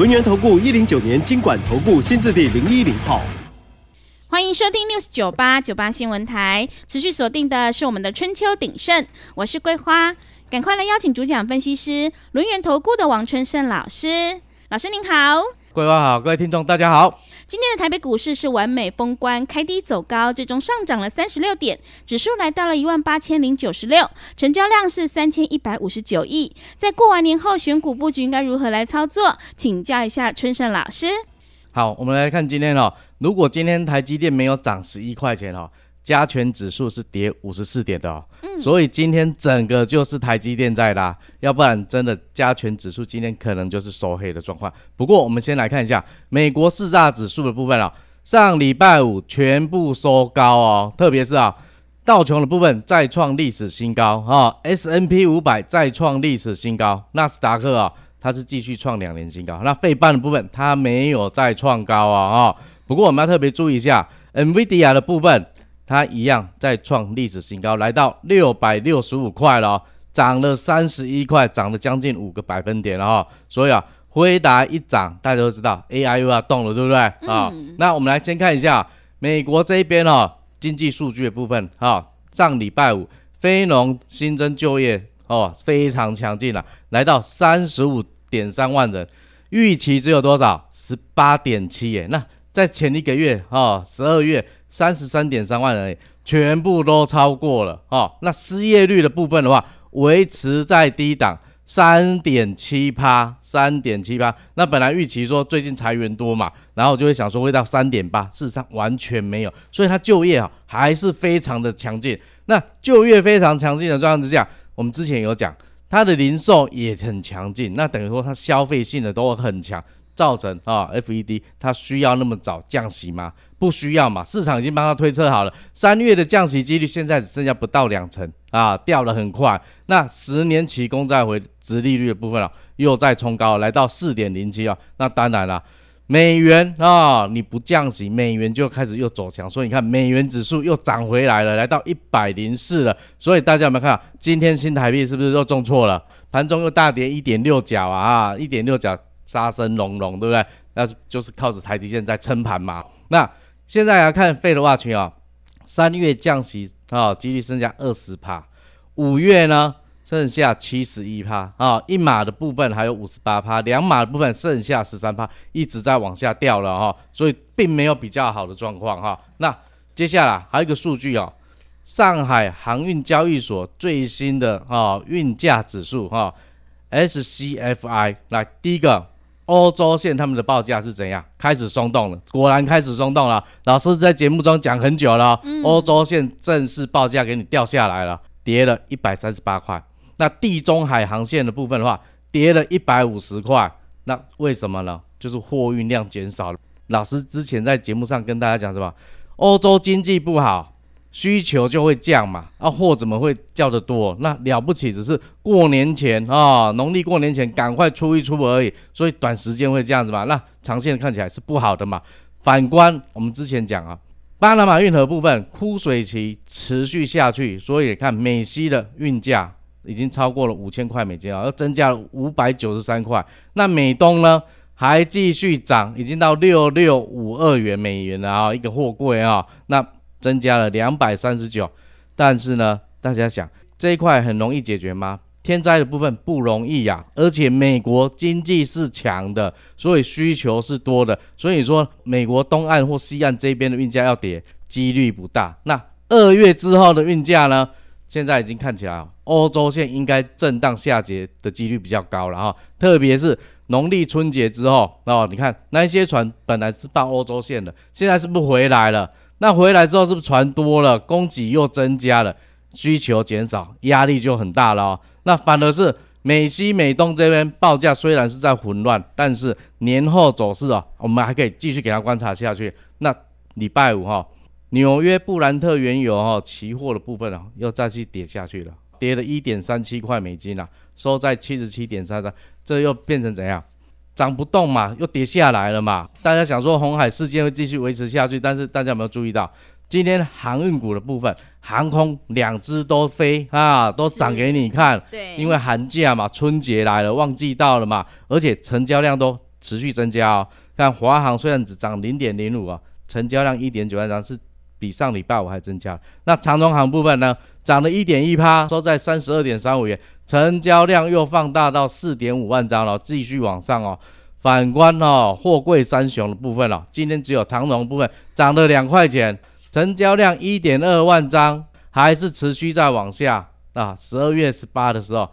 轮源投顾一零九年经管投顾新字第零一零号，欢迎收听 News 九八九八新闻台，持续锁定的是我们的春秋鼎盛，我是桂花，赶快来邀请主讲分析师轮源投顾的王春盛老师，老师您好，桂花好，各位听众大家好。今天的台北股市是完美封关，开低走高，最终上涨了三十六点，指数来到了一万八千零九十六，成交量是三千一百五十九亿。在过完年后，选股布局应该如何来操作？请教一下春盛老师。好，我们来看今天哦，如果今天台积电没有涨十一块钱哦。加权指数是跌五十四点的哦，嗯，所以今天整个就是台积电在拉，要不然真的加权指数今天可能就是收黑的状况。不过我们先来看一下美国四大指数的部分哦，上礼拜五全部收高哦，特别是啊道琼的部分再创历史新高啊，S N P 五百再创历史新高，纳斯达克啊它是继续创两年新高，那费半的部分它没有再创高啊啊，不过我们要特别注意一下 NVIDIA 的部分。它一样在创历史新高，来到六百六十五块了，哦，涨了三十一块，涨了将近五个百分点了哈。所以啊，辉达一涨，大家都知道 AI 又要动了，对不对啊，嗯？那我们来先看一下美国这边哦，经济数据的部分哈。上礼拜五非农新增就业哦非常强劲了，来到三十五点三万人，预期只有多少？十八点七耶。那在前一个月哦，十二月。三十三点三万人，全部都超过了哦。那失业率的部分的话，维持在低档，三点七趴，三点七趴。那本来预期说最近裁员多嘛，然后就会想说会到三点八，事实上完全没有。所以它就业啊还是非常的强劲。那就业非常强劲的状况之下，我们之前有讲，它的零售也很强劲，那等于说它消费性的都很强。造成啊，FED 它需要那么早降息吗？不需要嘛，市场已经帮他推测好了，三月的降息几率现在只剩下不到两成啊，掉得很快。那十年期公债回值利率的部分啊，又在冲高，来到四点零七啊。那当然了，美元啊，你不降息，美元就开始又走强，所以你看美元指数又涨回来了，来到一百零四了。所以大家有没有看到，今天新台币是不是又重挫了？盘中又大跌一点六角啊，一点六角。杀声隆隆，对不对？那就是靠着台积电在撑盘嘛。那现在来看 Fed Watch 啊，三月降息啊，几率剩下二十趴，五月呢剩下七十一趴啊，一码的部分还有五十八趴，两码的部分剩下十三趴，一直在往下掉了哈，所以并没有比较好的状况哈。那接下来还有一个数据哦，上海航运交易所最新的啊运价指数哈，SCFI 来第一个。欧洲线他们的报价是怎样？开始松动了，果然开始松动了。老师在节目中讲很久了，欧洲线正式报价给你掉下来了，跌了一百三十八块。那地中海航线的部分的话，跌了一百五十块。那为什么呢？就是货运量减少了。老师之前在节目上跟大家讲什么？欧洲经济不好。需求就会降嘛，啊货怎么会叫得多？那了不起只是过年前啊，农历过年前赶快出一出而已，所以短时间会这样子嘛。那长线看起来是不好的嘛。反观我们之前讲啊，巴拿马运河部分枯水期持续下去，所以看美西的运价已经超过了五千块美金啊，要增加了五百九十三块。那美东呢还继续涨，已经到六六五二元美元了啊，一个货柜啊，那。增加了两百三十九，但是呢，大家想这一块很容易解决吗？天灾的部分不容易呀、而且美国经济是强的，所以需求是多的，所以说美国东岸或西岸这边的运价要跌，几率不大。那二月之后的运价呢？现在已经看起来，欧洲线应该震荡下跌的几率比较高了哈，特别是农历春节之后哦，你看那些船本来是到欧洲线的，现在是不回来了？那回来之后是不是船多了，供给又增加了，需求减少，压力就很大了。那反而是美西、美东这边报价虽然是在混乱，但是年后走势哦，我们还可以继续给它观察下去。那礼拜五哈、纽约布兰特原油哈、期货的部分啊、又再去跌下去了，跌了一点三七块美金啊，收在七十七点三三，这又变成怎样？涨不动嘛，又跌下来了嘛。大家想说红海事件会继续维持下去，但是大家有没有注意到？今天航运股的部分，航空两只都飞啊，都涨给你看。对，因为寒假嘛，春节来了，旺季到了嘛，而且成交量都持续增加哦。看华航虽然只涨零点零五啊，成交量一点九万张，是比上礼拜五还增加。那长荣航部分呢，涨了一点一趴，收在三十二点三五元，成交量又放大到四点五万张了，继续往上哦。反观哦，货柜三雄的部分哦，今天只有长荣部分涨了两块钱。成交量一点二万张，还是持续在往下啊。十二月十八的时候，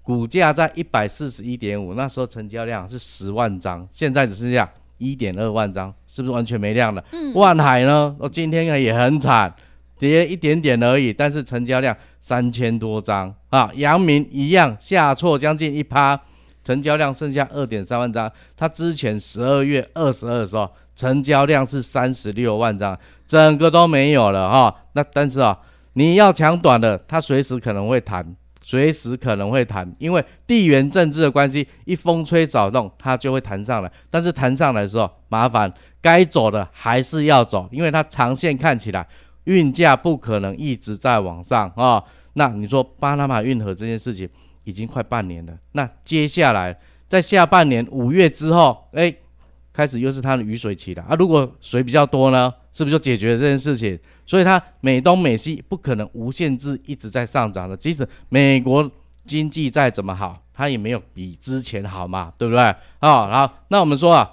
股价在一百四十一点五，那时候成交量是十万张，现在只剩下一点二万张，是不是完全没量了？嗯。万海呢？我今天也很惨，跌一点点而已，但是成交量三千多张啊。阳明一样下挫将近一趴，成交量剩下二点三万张。它之前十二月二十二的时候。成交量是三十六万张，整个都没有了哈。那但是啊，你要抢短的，它随时可能会弹，随时可能会弹，因为地缘政治的关系，一风吹草动，它就会弹上来。但是弹上来的时候，麻烦该走的还是要走，因为它长线看起来运价不可能一直在往上啊。那你说巴拿马运河这件事情已经快半年了，那接下来在下半年五月之后，哎。开始又是它的雨水期了啊！如果水比较多呢，是不是就解决了这件事情？所以它美东美西不可能无限制一直在上涨的。即使美国经济再怎么好，它也没有比之前好嘛，对不对？啊、好，那我们说啊，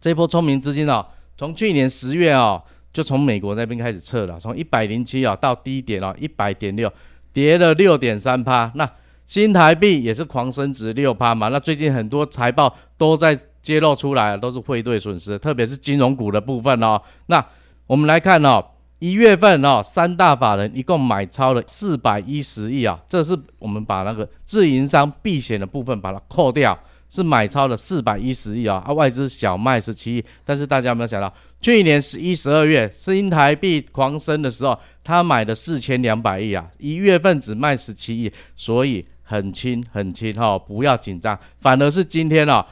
这波聪明资金哦，从去年十月哦，就从美国那边开始撤了，从一百零七啊到低点啊一百点六，跌了六点三趴。那新台币也是狂升值六趴嘛。那最近很多财报都在。揭露出来都是汇兑损失，特别是金融股的部分哦。那我们来看哦，一月份哦，三大法人一共买超了四百一十亿啊，这是我们把那个自营商避险的部分把它扣掉，是买超了四百一十亿啊。啊，外资小卖十七亿，但是大家有没有想到，去年十一、十二月新台币狂升的时候，他买的四千两百亿啊，一月份只卖十七亿，所以很轻很轻哈、不要紧张，反而是今天哦。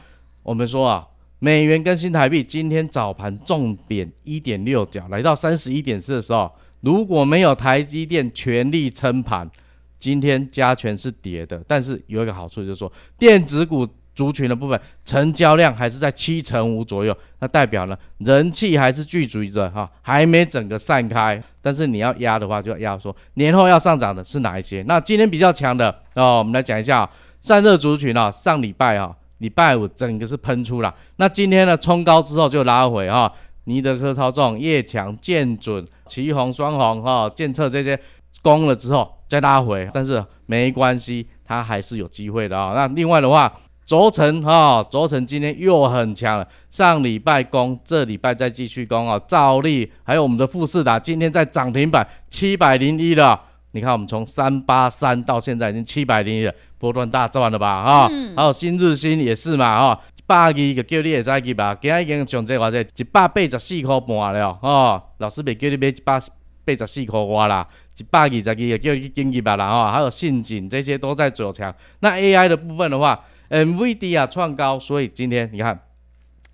我们说啊，美元跟新台币今天早盘重贬一点六角，来到三十一点四的时候，如果没有台积电全力撑盘，今天加权是跌的。但是有一个好处就是说，电子股族群的部分成交量还是在七成五左右，那代表呢人气还是具足的哈，还没整个散开。但是你要压的话，就要压说年后要上涨的是哪一些？那今天比较强的哦，我们来讲一下散热族群啊，上礼拜啊。礼拜五整个是喷出了，那今天呢冲高之后就拉回哈，尼德科操纵、叶强、建准、奇红双红哈、建测这些攻了之后再拉回，但是没关系，它还是有机会的啊。那另外的话，轴承哈，轴承今天又很强了，上礼拜攻，这礼拜再继续攻啊。兆利还有我们的富士达今天在涨停板七百零一了。你看，我们从三八三到现在已经七百零一了，波段大赚了吧？啊、嗯，还有新日新也是嘛？哈，一百二个叫你也再去吧，今日已经上这话这一百八十四块半了。哦，老师没叫你买一百八十四块哇啦，一百二十二个叫你进去吧啦。哈，还有信锦这些都在走强。那 AI 的部分的话，NVIDIA 创高，所以今天你看，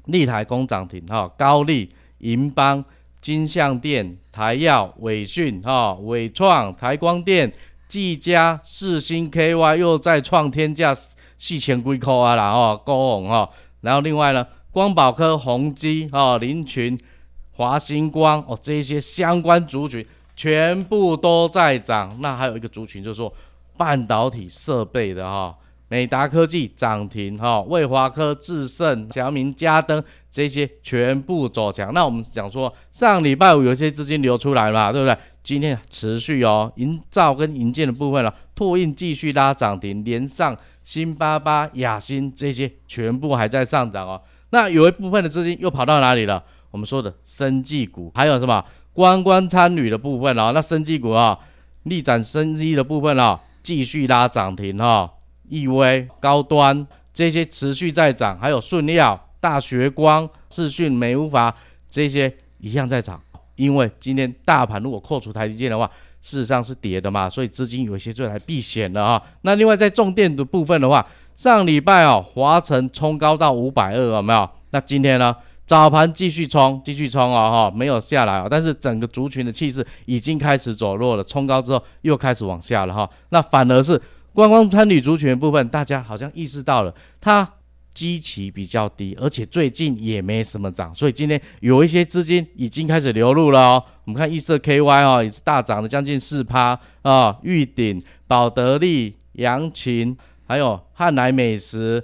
立台工涨停，哈，高丽、银邦。金像电、台耀、伟讯、哈、伟创、台光电、技嘉、四星 KY 又再创天价四千几块啊啦，哦，高红哈，然后另外呢，光宝科、宏基、哈、林群、华星光哦，这些相关族群全部都在涨。那还有一个族群就是说半导体设备的哈。美达科技涨停，哈，魏华科、智胜、祥明、嘉登这些全部走强。那我们讲说，上礼拜五有些资金流出来嘛，对不对？今天持续哦，营造跟营建的部分了，拓印继续拉涨停，连上新巴巴、亚新这些全部还在上涨哦。那有一部分的资金又跑到哪里了？我们说的生技股，还有什么观光参与的部分哦。那生技股啊，力展生机的部分啊，继续拉涨停哈。易威、高端这些持续在涨，还有顺料、大学光、视讯、美无法这些一样在涨。因为今天大盘如果扣除台积电的话，事实上是跌的嘛，所以资金有一些就来避险了啊。那另外在重电的部分的话，上礼拜哦，华城冲高到五百二，有没有？那今天呢？早盘继续冲，继续冲哦，哈，没有下来哦。但是整个族群的气势已经开始走弱了，冲高之后又开始往下了哈。那反而是观光参旅族群的部分，大家好像意识到了，它基期比较低，而且最近也没什么涨，所以今天有一些资金已经开始流入了哦。我们看易色 KY 哦，也是大涨了将近四趴啊。玉鼎、宝得利、阳琴，还有汉来美食、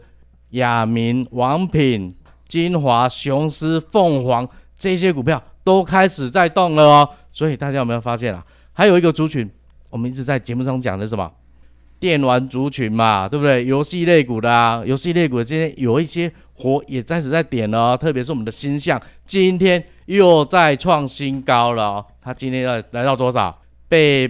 雅明、王品。金华、雄狮、凤凰这些股票都开始在动了哦，所以大家有没有发现啊？还有一个族群，我们一直在节目中讲的是什么？电玩族群嘛，对不对？游戏类股的啊，游戏类股今天有一些火也暂时在点了哦，特别是我们的星象，今天又在创新高了哦。它今天要来到多少？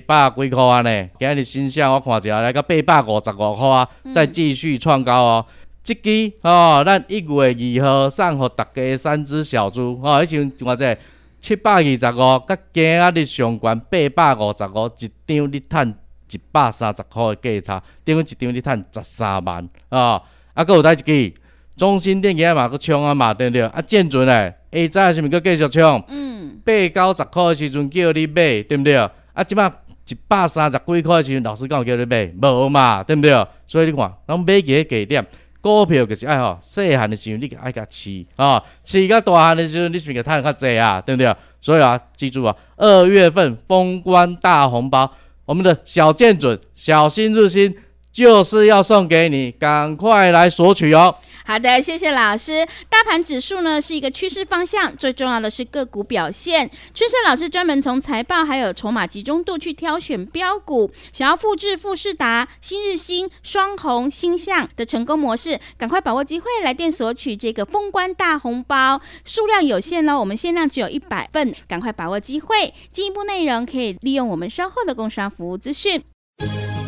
八百几块啊呢？今日星象我看一下，来个八百五十五块啊，再继续创高哦。这支哦，咱一月二号送给大家三只小猪哦，以前我这七百二十五，甲今仔日上关八百五十五，一张你赚一百三十块的价差，等于一张你趁十三万啊！啊，佫有带一支中兴电器嘛佫冲啊嘛，对不对？啊，建准嘞，下早是毋是搁继续冲？嗯，八九十块的时阵叫你买，对不对？啊，即摆一百三十几块的时阵，老师讲叫你买，无嘛，对不对？所以你看，咱买几个价点。股票就是爱吼，细汉的时候你爱甲饲啊，饲到大汉的时阵你是毋是趁较济啊？对毋对？所以啊，记住啊，二月份封关大红包，我们的小剑准、小新日新就是要送给你，赶快来索取哦。好的，谢谢老师。大盘指数呢是一个趋势方向，最重要的是个股表现。春盛老师专门从财报还有筹码集中度去挑选标股，想要复制富士达、新日兴、双红、星象的成功模式，赶快把握机会来电索取这个封关大红包，数量有限哦，我们限量只有一百份，赶快把握机会。进一步内容可以利用我们稍后的工商服务资讯。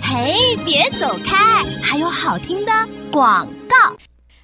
嘿，别走开，还有好听的广告。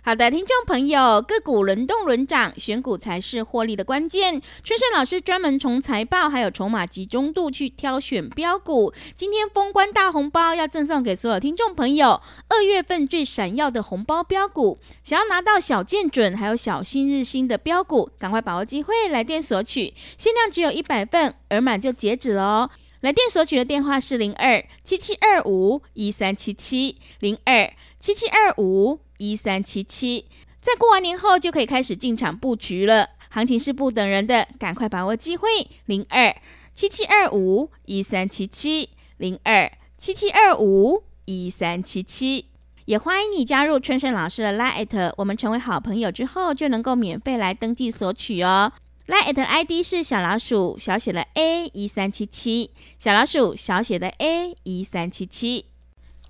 好的，听众朋友，个股轮动轮涨，选股才是获利的关键。春盛老师专门从财报还有筹码集中度去挑选标股。今天封关大红包要赠送给所有听众朋友，二月份最闪耀的红包标股。想要拿到小建准还有小新日新的标股，赶快把握机会来电索取，限量只有一百份，额满就截止了哦。来电索取的电话是零二七七二五一三七七零二七七二五。一三七七，在过完年后就可以开始进场布局了。行情是不等人的，赶快把握机会。零二七七二五一三七七，零二七七二五一三七七，也欢迎你加入春生老师的 Line，我们成为好朋友之后就能够免费来登记索取哦。Line ID 是小老鼠小写的 A 一三七七，小老鼠小写的 A 一三七七。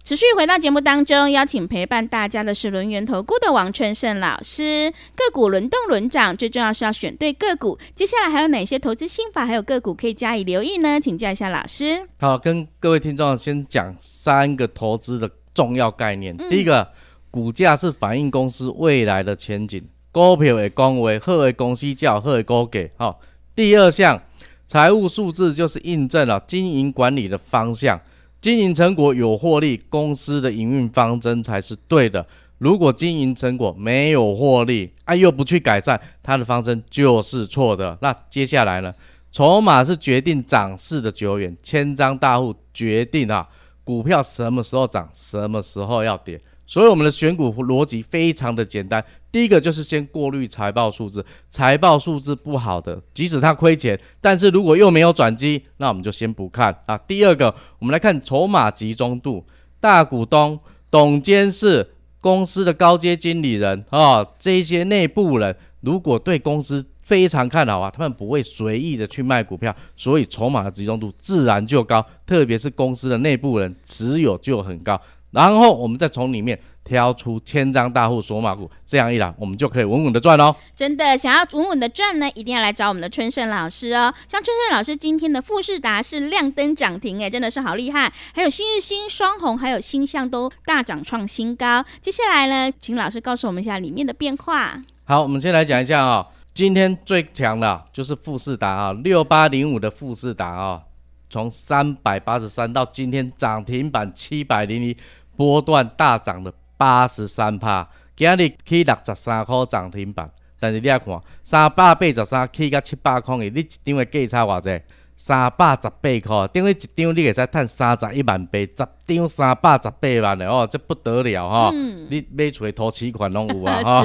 持续回到节目当中，邀请陪伴大家的是轮源投顾的王春盛老师。个股轮动轮涨，最重要是要选对个股。接下来还有哪些投资心法，还有个股可以加以留意呢？请教一下老师。好，跟各位听众先讲三个投资的重要概念。嗯、第一个，股价是反映公司未来的前景，股票会讲话，好的公司叫好的股价。好，第二项，财务数字就是印证了经营管理的方向。经营成果有获利，公司的营运方针才是对的。如果经营成果没有获利，啊又不去改善，它的方针就是错的。那接下来呢？筹码是决定涨势的久远，千张大户决定啊，股票什么时候涨，什么时候要跌。所以我们的选股逻辑非常的简单，第一个就是先过滤财报数字，财报数字不好的，即使它亏钱，但是如果又没有转机，那我们就先不看啊。第二个，我们来看筹码集中度，大股东、董监事、公司的高阶经理人啊，这些内部人如果对公司非常看好啊，他们不会随意的去卖股票，所以筹码的集中度自然就高，特别是公司的内部人持有就很高。然后我们再从里面挑出千张大户索马股，这样一来，我们就可以稳稳的赚哦。真的想要稳稳的赚呢，一定要来找我们的春盛老师哦。像春盛老师今天的富士达是亮灯涨停，哎，真的是好厉害。还有新日新、双红，还有新象都大涨创新高。接下来呢，请老师告诉我们一下里面的变化。好，我们先来讲一下啊、哦，今天最强的就是富士达啊，六八零五的富士达啊，从三百八十三到今天涨停板七百零一。波段大涨了八十三趴，今日起六十三块涨停板，但是你来看，三百八十三起到七百块，你一张的价差偌济？三百十八块，等于一张你会使赚三十一万八，十张三百十八万的哦，这不得了哈、哦！嗯、你买厝的头期款拢有啊 哈！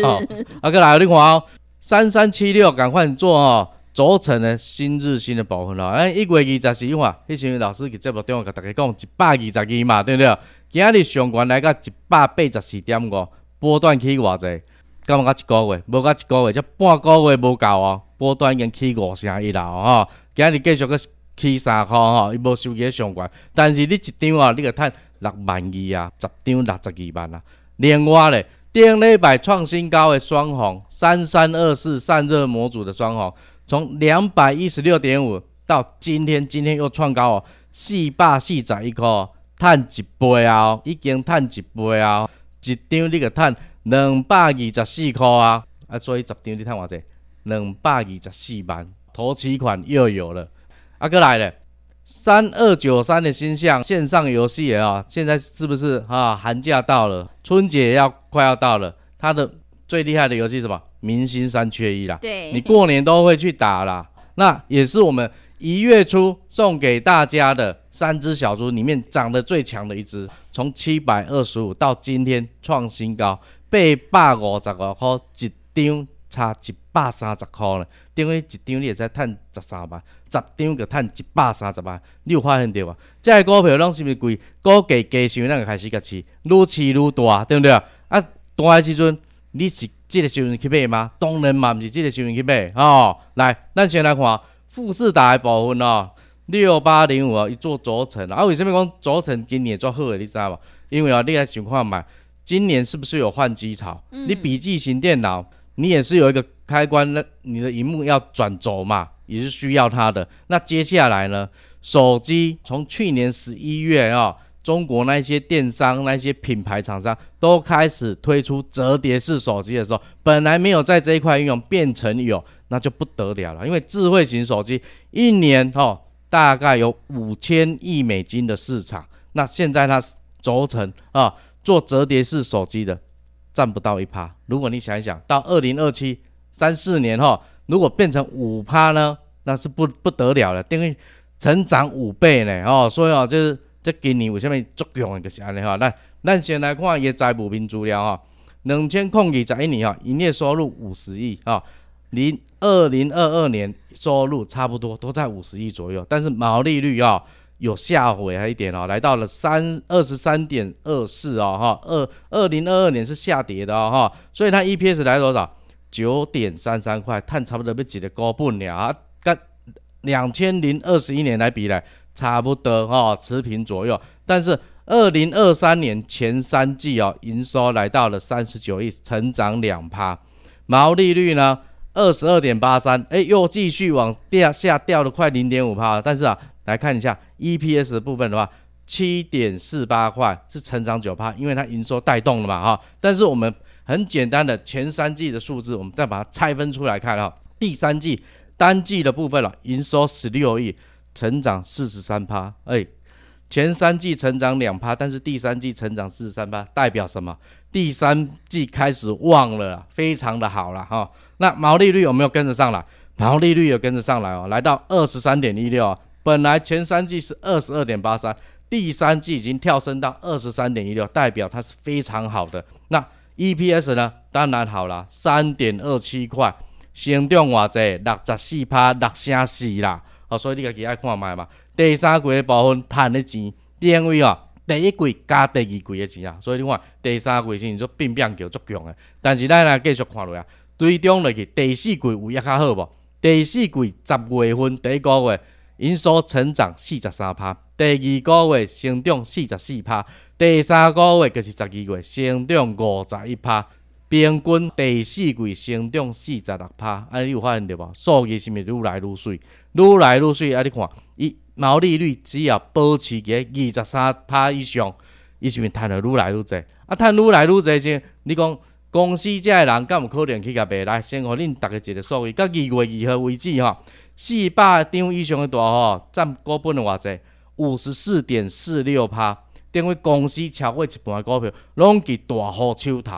啊，过来你看哦，三三七六赶快做哦。组成的新日新的部分咯，哎，一月二十四号，迄时阵老师伫节目中甲大家讲一百二十二嘛，对不对？今日上悬来到一百八十四点五，波段起偌济？刚刚一个月，无到一个月，才半个月无够哦，波段已经起五成一啦哦。今日继续个起三块吼，伊无收起上悬，但是你一张啊，你个赚六万二啊，十张六十二万啊。另外咧，顶礼拜创新高的双红三三二四散热模组的双红。从两百一十六点五到今天，今天又创高哦，四百四十一块，赚一倍啊，已经赚一倍啊，一张你个赚两百二十四块啊，啊，所以十张你赚偌济？两百二十四万，头期款又有了，啊，过来了，三二九三的新象线上游戏啊，现在是不是啊？寒假到了，春节要快要到了，它的最厉害的游戏是什么？明星三缺一啦，对，你过年都会去打啦，那也是我们一月初送给大家的三只小猪里面长得最强的一只，从七百二十五到今天创新高，八百五十五块一张，差一百三十块呢，等于一张你也在赚十三万，十张就赚一百三十万，你有发现对吧？这个股票拢是不是贵？股价加上咱就开始甲饲，愈饲愈大，对不对啊？啊，大的时阵你是。这个时阵去买吗？当然嘛，不是这个时阵去买哦。来，咱先来看富士达的部分哦，六八零五啊，一做轴承啊。为什么讲轴承今年做好的？你知道吗？因为啊，你来想看嘛，今年是不是有换机潮？嗯、你笔记型电脑，你也是有一个开关，那你的荧幕要转轴嘛，也是需要它的。那接下来呢，手机从去年十一月啊。哦中国那些电商、那些品牌厂商都开始推出折叠式手机的时候，本来没有在这一块应用，变成有，那就不得了了。因为智慧型手机一年哦，大概有五千亿美金的市场，那现在它轴承啊，做折叠式手机的占不到一趴。如果你想一想，到二零二七三四年哈、哦，如果变成五趴呢，那是不不得了了，因为成长五倍呢哦，所以啊，就是。这今年为什么作用的就是安尼哈？来，咱先来看伊个财务面资料哈。两千零二十一年哈，营业收入五十亿啊，零二零二二年收入差不多都在五十亿左右，但是毛利率啊有下回一点哦，来到了三二十三点二四哦哈。二二零二二年是下跌的哦哈，所以它 EPS 来多少？九点三三块，碳差不多要一个高半了啊，跟两千零二十一年来比来。差不多哈、哦，持平左右。但是二零二三年前三季哦，营收来到了三十九亿，成长两趴，毛利率呢二十二点八三，哎，又继续往掉下掉了快零点五趴。但是啊，来看一下 EPS 部分的话，七点四八块是成长九趴，因为它营收带动了嘛哈。但是我们很简单的前三季的数字，我们再把它拆分出来看哈。第三季单季的部分了，营收十六亿。成长四十三趴，哎，前三季成长两趴，但是第三季成长四十三趴，代表什么？第三季开始旺了，非常的好了哈、那毛利率有没有跟着上来？毛利率有跟着上来哦，来到二十三点一六，本来前三季是二十二点八三，第三季已经跳升到二十三点一六，代表它是非常好的。那 EPS 呢？当然好了，三点二七块，成长偌济，六十四趴，六成四啦。哦，所以你家己爱看卖嘛。第三季的部分赚的钱，因为哦，第一季加第二季的钱啊，所以你看第三季是做变变叫足强的。但是咱来继续看落去啊，对中落去第四季有也较好无？第四季十月份第一个月营收成长四十三趴，第二个月成长四十四趴，第三个月就是十二月，成长五十一趴，平均第四季成长四十六趴。啊，你有发现对无？数据是毋是愈来愈水，愈来愈水。啊，你看，伊毛利率只要保持喺二十三趴以上，伊是毋是赚得愈来愈济？啊，赚愈来愈济先，你讲公司遮个人敢有可能去甲卖？来，先互恁逐个一个数据，到二月二号为止吼。四百张以上的大户占股本的偌济，五十四点四六趴，等于公司超过一半的股票拢伫大户手头。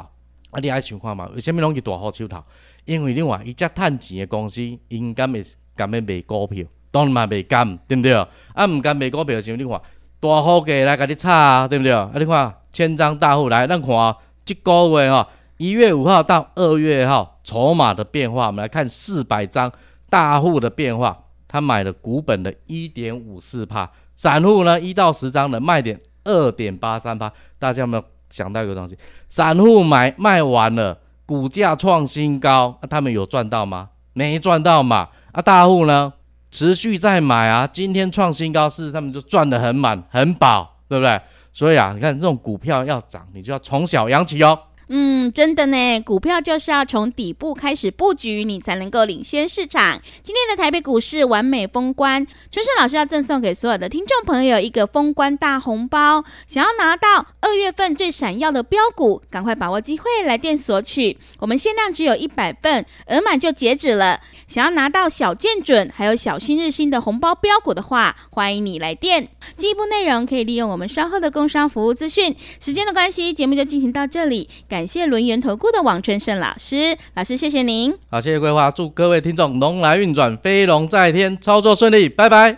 啊，你爱想看嘛？为虾米拢伫大户手头？因为你话伊遮趁钱的公司，应该会甘要卖股票，当然嘛袂甘，对毋对？啊，毋甘卖股票，像你看大户过来甲你炒啊，对毋对？啊，你看千张大户来，咱看即个月吼，一月五号到二月号筹码的变化，我们来看四百张。大户的变化，他买了股本的一点五四帕，散户呢一到十张的卖点二点八三帕。大家有没有想到一个东西？散户买卖完了，股价创新高，啊，他们有赚到吗？没赚到嘛。啊，大户呢持续在买啊，今天创新高，是他们就赚得很满很饱，对不对？所以啊，你看这种股票要涨，你就要从小养起哦。嗯，真的呢，股票就是要从底部开始布局，你才能够领先市场。今天的台北股市完美封关，春盛老师要赠送给所有的听众朋友一个封关大红包，想要拿到二月份最闪耀的标股，赶快把握机会来电索取。我们限量只有一百份，额满就截止了。想要拿到小建准还有小新日新的红包标股的话，欢迎你来电。进一步内容可以利用我们稍后的工商服务资讯。时间的关系，节目就进行到这里。感谢轮元投顾的王春盛老师，老师谢谢您。好，谢谢桂花，祝各位听众龙来运转，飞龙在天，操作顺利，拜拜。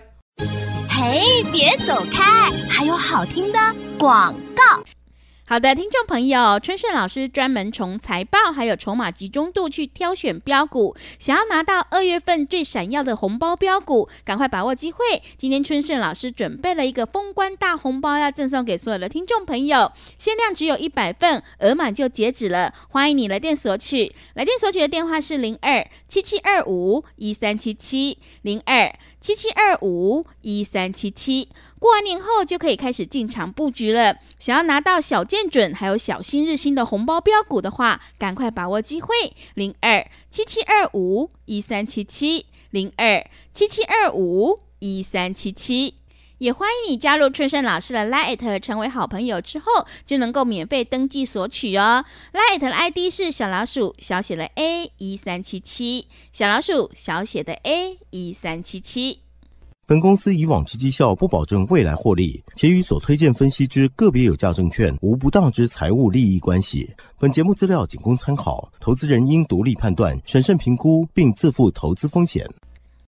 嘿，别走开，还有好听的广告。好的，听众朋友，春盛老师专门从财报还有筹码集中度去挑选标股，想要拿到二月份最闪耀的红包标股，赶快把握机会。今天春盛老师准备了一个封关大红包，要赠送给所有的听众朋友，限量只有一百份，额满就截止了。欢迎你来电索取，来电索取的电话是零二七七二五一三七七零二七七二五一三七七。过完年后就可以开始进场布局了。想要拿到小建准还有小新日新的红包标股的话，赶快把握机会。零二七七二五一三七七零二七七二五一三七七，也欢迎你加入春盛老师的 Light，成为好朋友之后，就能够免费登记索取哦。Light 的 ID 是小老鼠小写的 A 一三七七，小老鼠小写的 A 一三七七。本公司以往之绩效不保证未来获利，且与所推荐分析之个别有价证券无不当之财务利益关系。本节目资料仅供参考，投资人应独立判断、审慎评估，并自负投资风险。